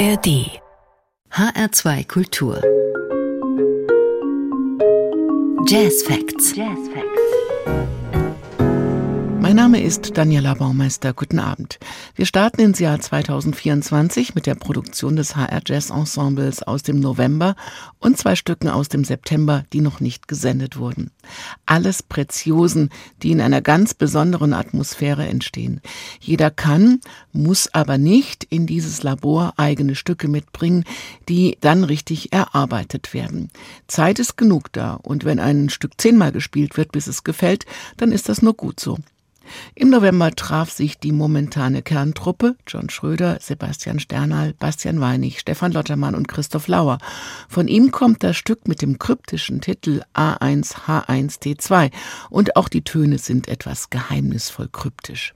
ARD HR2 Kultur Jazz Facts. Jazz Facts. Mein Name ist Daniela Baumeister. Guten Abend. Wir starten ins Jahr 2024 mit der Produktion des HR Jazz Ensembles aus dem November und zwei Stücken aus dem September, die noch nicht gesendet wurden. Alles Preziosen, die in einer ganz besonderen Atmosphäre entstehen. Jeder kann, muss aber nicht in dieses Labor eigene Stücke mitbringen, die dann richtig erarbeitet werden. Zeit ist genug da und wenn ein Stück zehnmal gespielt wird, bis es gefällt, dann ist das nur gut so. Im November traf sich die momentane Kerntruppe John Schröder, Sebastian Sternal, Bastian Weinig, Stefan Lottermann und Christoph Lauer. Von ihm kommt das Stück mit dem kryptischen Titel A1H1T2 und auch die Töne sind etwas geheimnisvoll kryptisch.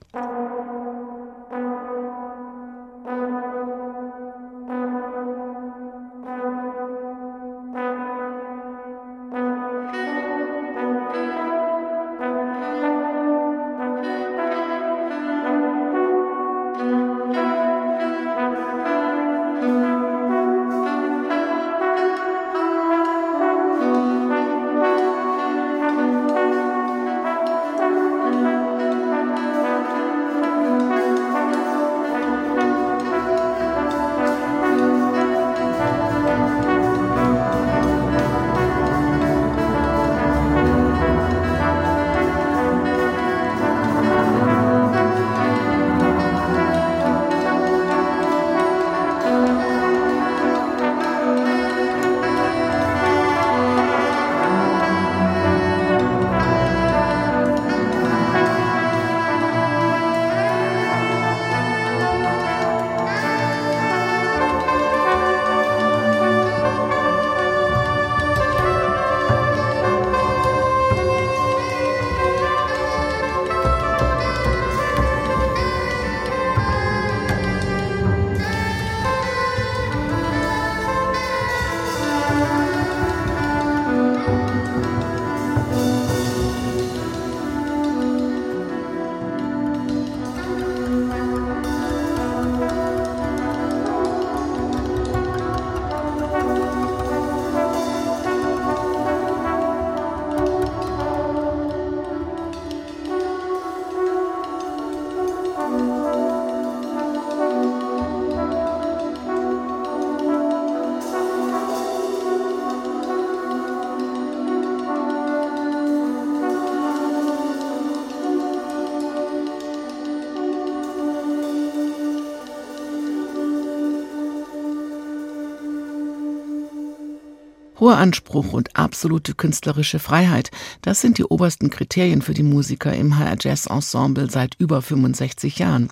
Hoher Anspruch und absolute künstlerische Freiheit, das sind die obersten Kriterien für die Musiker im HR Jazz Ensemble seit über 65 Jahren.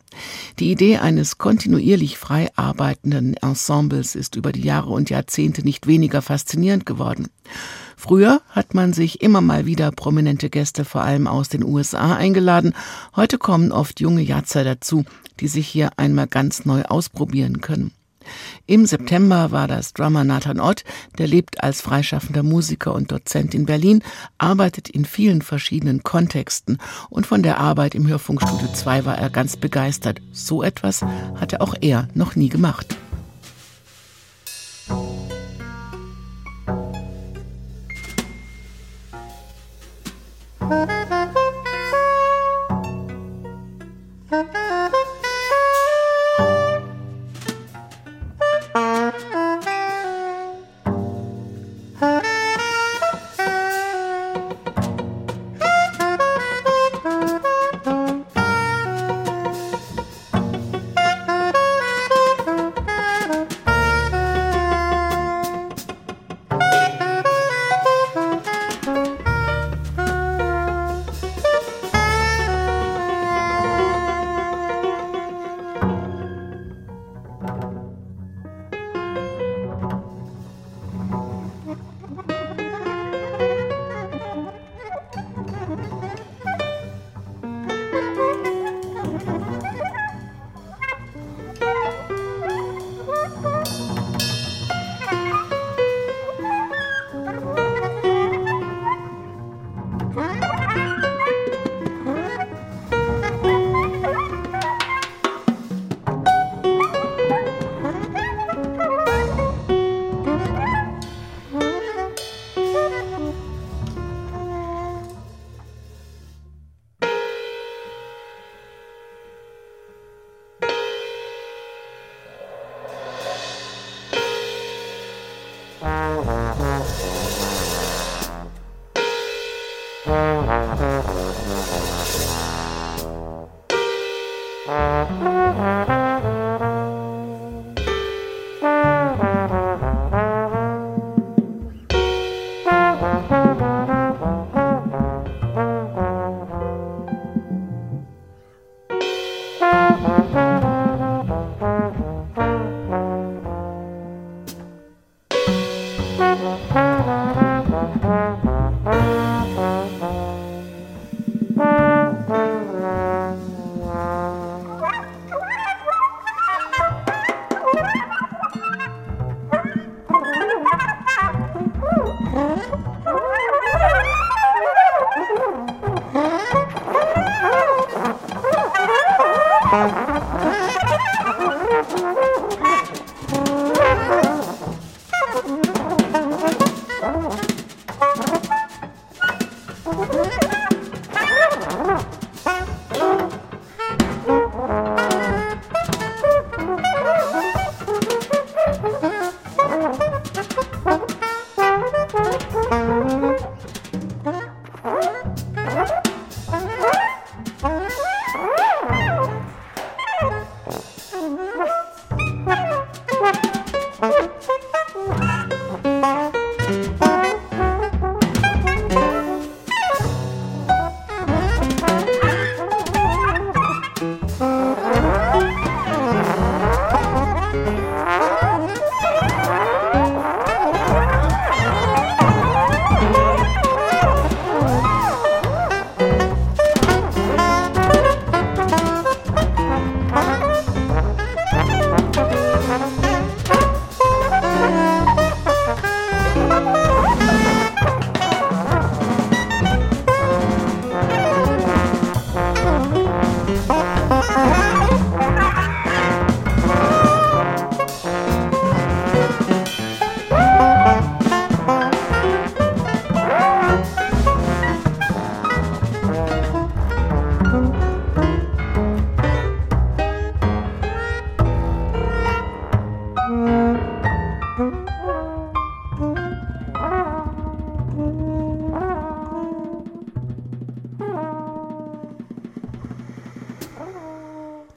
Die Idee eines kontinuierlich frei arbeitenden Ensembles ist über die Jahre und Jahrzehnte nicht weniger faszinierend geworden. Früher hat man sich immer mal wieder prominente Gäste vor allem aus den USA eingeladen. Heute kommen oft junge Jatzer dazu, die sich hier einmal ganz neu ausprobieren können. Im September war das Drummer Nathan Ott, der lebt als freischaffender Musiker und Dozent in Berlin, arbeitet in vielen verschiedenen Kontexten und von der Arbeit im Hörfunkstudio 2 war er ganz begeistert. So etwas hatte auch er noch nie gemacht.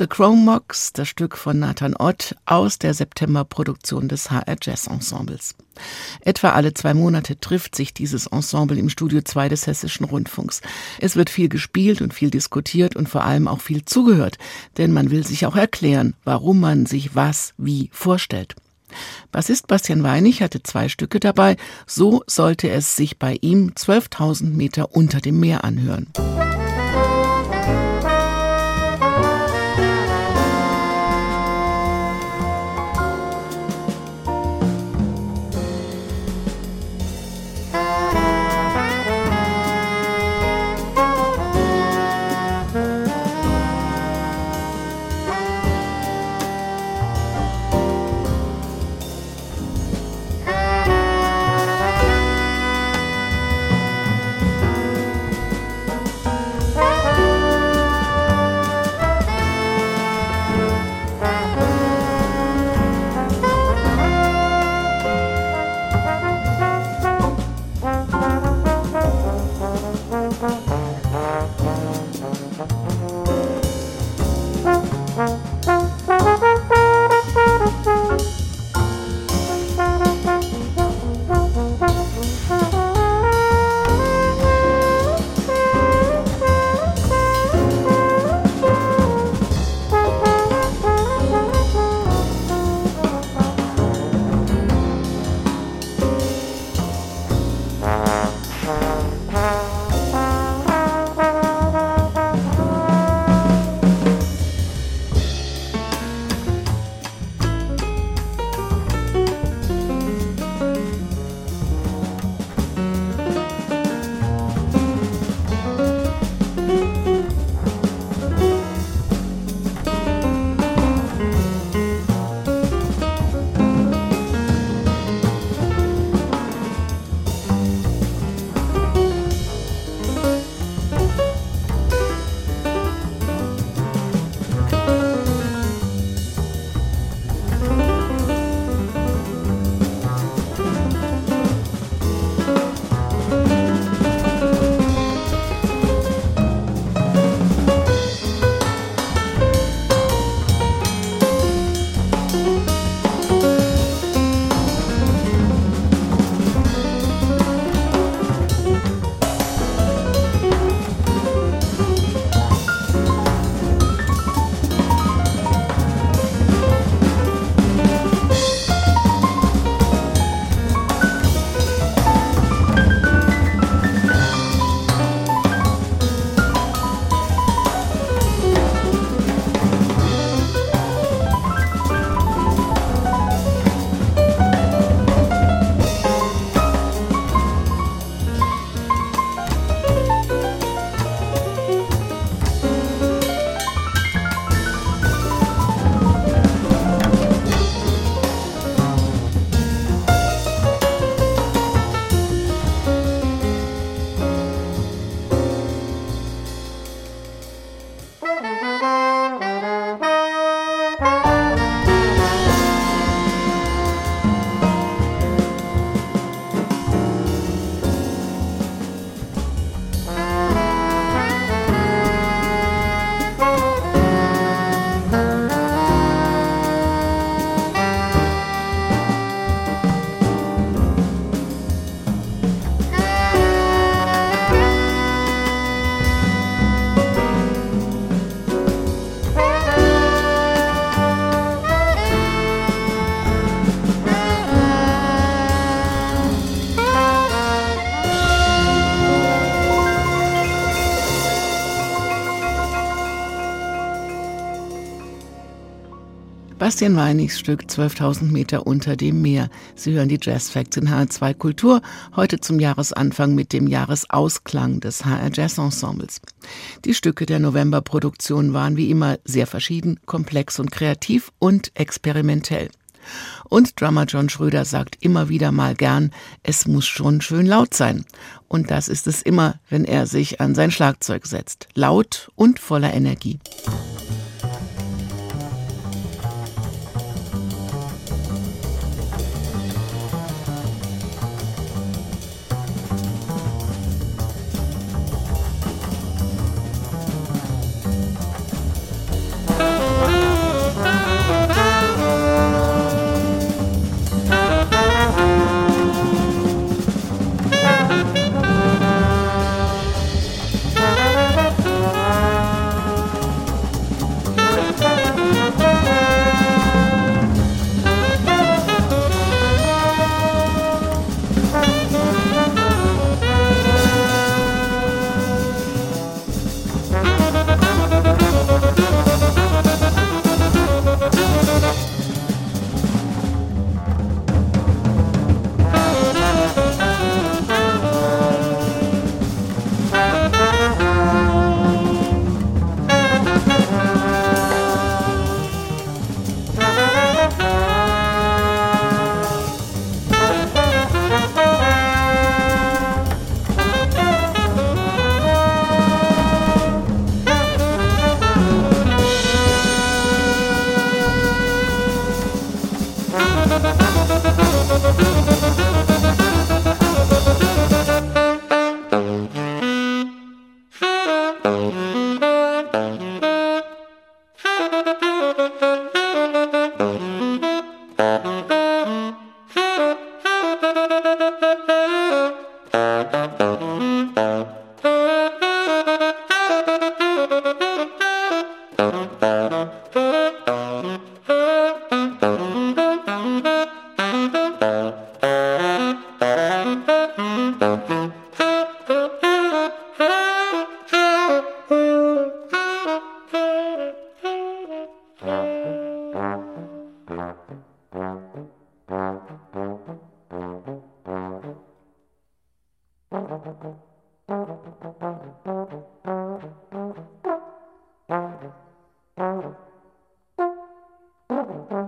The Chromox, das Stück von Nathan Ott aus der Septemberproduktion des HR Jazz Ensembles. Etwa alle zwei Monate trifft sich dieses Ensemble im Studio 2 des Hessischen Rundfunks. Es wird viel gespielt und viel diskutiert und vor allem auch viel zugehört, denn man will sich auch erklären, warum man sich was wie vorstellt. Bassist Bastian Weinig hatte zwei Stücke dabei, so sollte es sich bei ihm 12.000 Meter unter dem Meer anhören. Bastian Weinigs Stück 12.000 Meter unter dem Meer. Sie hören die Jazz Facts in HR2 Kultur, heute zum Jahresanfang mit dem Jahresausklang des HR Jazz Ensembles. Die Stücke der Novemberproduktion waren wie immer sehr verschieden, komplex und kreativ und experimentell. Und Drummer John Schröder sagt immer wieder mal gern, es muss schon schön laut sein. Und das ist es immer, wenn er sich an sein Schlagzeug setzt. Laut und voller Energie. Mm-hmm.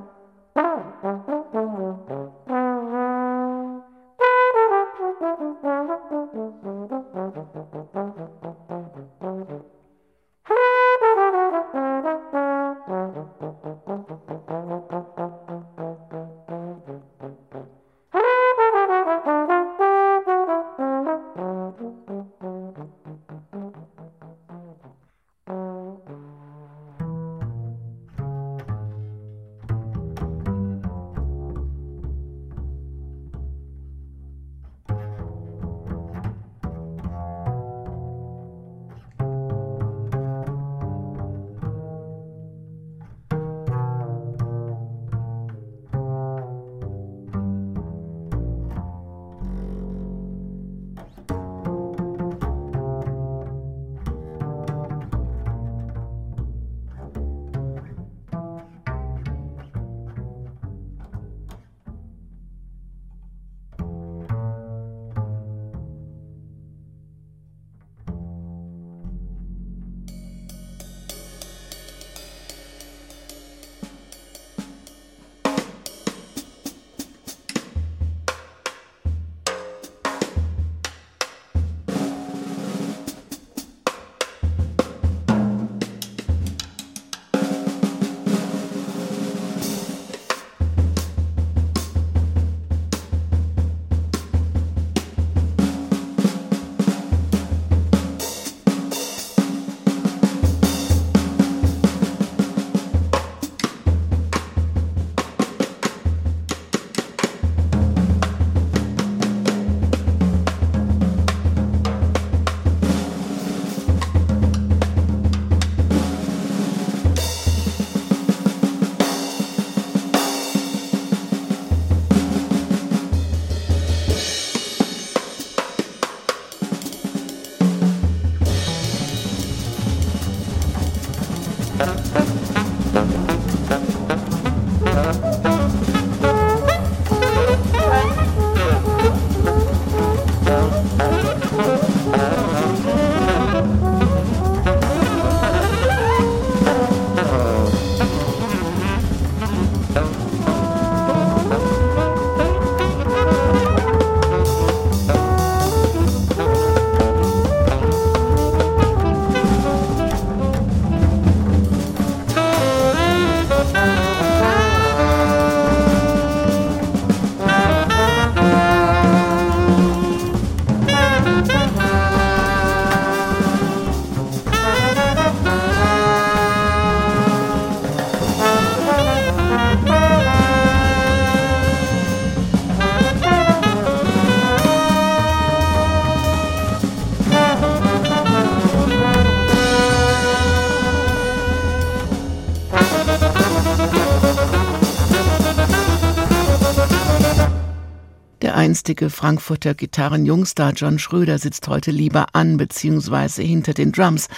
einstige Frankfurter Gitarrenjungstar John Schröder sitzt heute lieber an bzw. hinter den Drums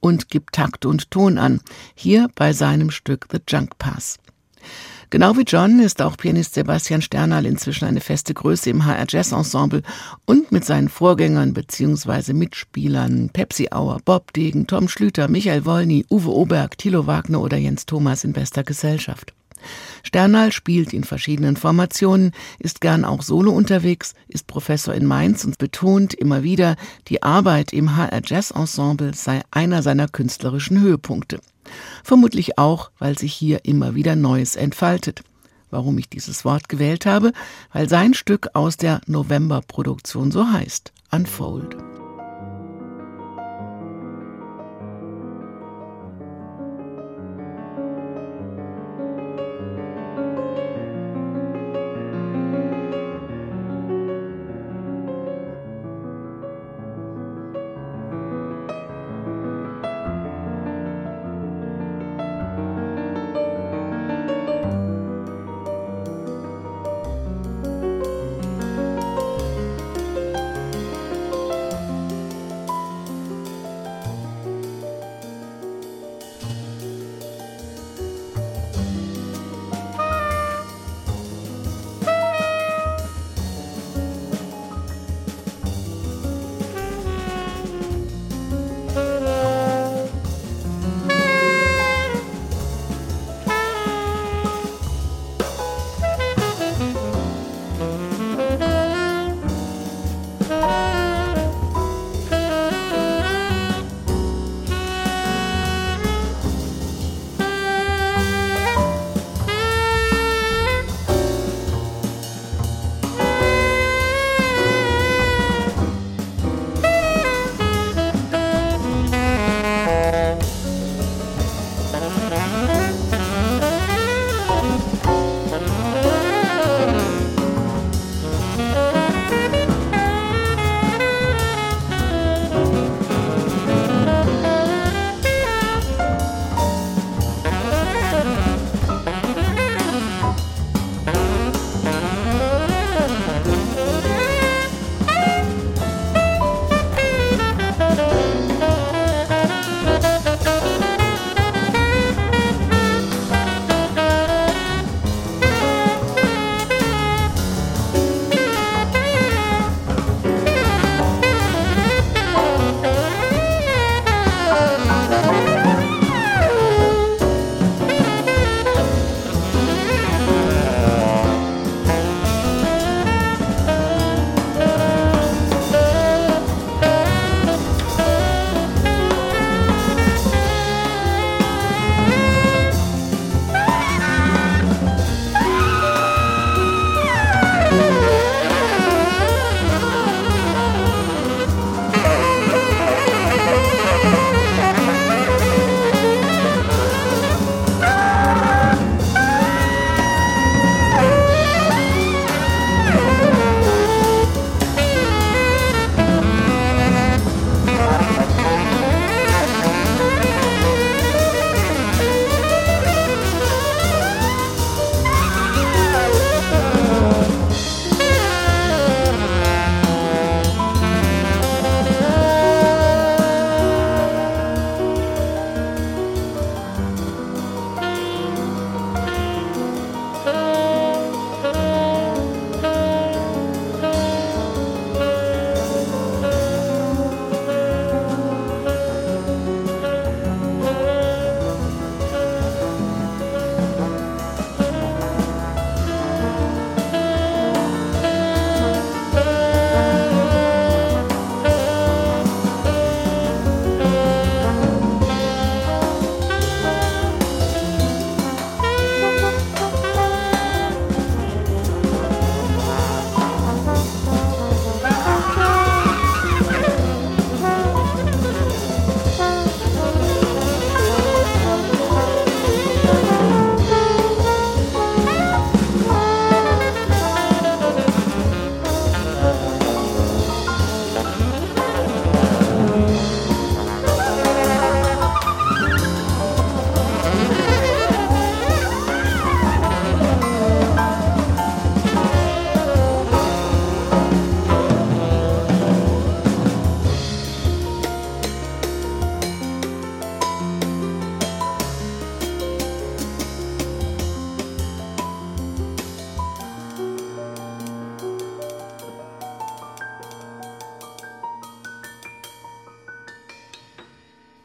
und gibt Takt und Ton an, hier bei seinem Stück The Junk Pass. Genau wie John ist auch Pianist Sebastian Sternal inzwischen eine feste Größe im HR Jazz Ensemble und mit seinen Vorgängern bzw. Mitspielern Pepsi Auer, Bob Degen, Tom Schlüter, Michael Wolny, Uwe Oberg, Thilo Wagner oder Jens Thomas in bester Gesellschaft. Sternal spielt in verschiedenen Formationen, ist gern auch solo unterwegs, ist Professor in Mainz und betont immer wieder, die Arbeit im HR Jazz Ensemble sei einer seiner künstlerischen Höhepunkte. Vermutlich auch, weil sich hier immer wieder Neues entfaltet. Warum ich dieses Wort gewählt habe? Weil sein Stück aus der November-Produktion so heißt, Unfold.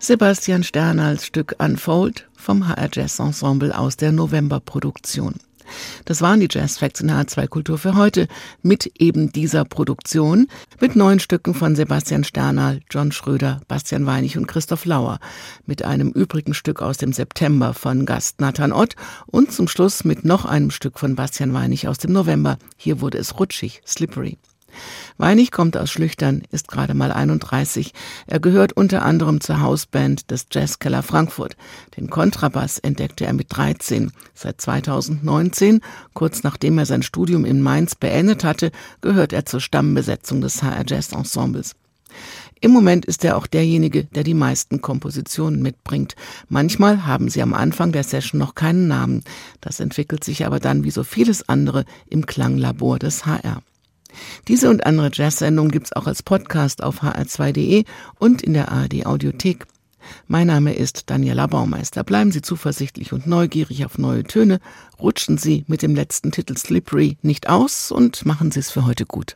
Sebastian Sternals Stück Unfold vom HR Jazz Ensemble aus der Novemberproduktion. Das waren die Jazz Facts in H2 Kultur für heute mit eben dieser Produktion, mit neun Stücken von Sebastian Sternal, John Schröder, Bastian Weinig und Christoph Lauer, mit einem übrigen Stück aus dem September von Gast Nathan Ott und zum Schluss mit noch einem Stück von Bastian Weinig aus dem November. Hier wurde es rutschig, slippery. Weinig kommt aus Schlüchtern, ist gerade mal 31. Er gehört unter anderem zur Hausband des Jazzkeller Frankfurt. Den Kontrabass entdeckte er mit 13. Seit 2019, kurz nachdem er sein Studium in Mainz beendet hatte, gehört er zur Stammbesetzung des HR Jazz Ensembles. Im Moment ist er auch derjenige, der die meisten Kompositionen mitbringt. Manchmal haben sie am Anfang der Session noch keinen Namen. Das entwickelt sich aber dann wie so vieles andere im Klanglabor des HR. Diese und andere Jazz-Sendungen gibt's auch als Podcast auf hr2.de und in der ARD Audiothek. Mein Name ist Daniela Baumeister. Bleiben Sie zuversichtlich und neugierig auf neue Töne. Rutschen Sie mit dem letzten Titel Slippery nicht aus und machen Sie es für heute gut.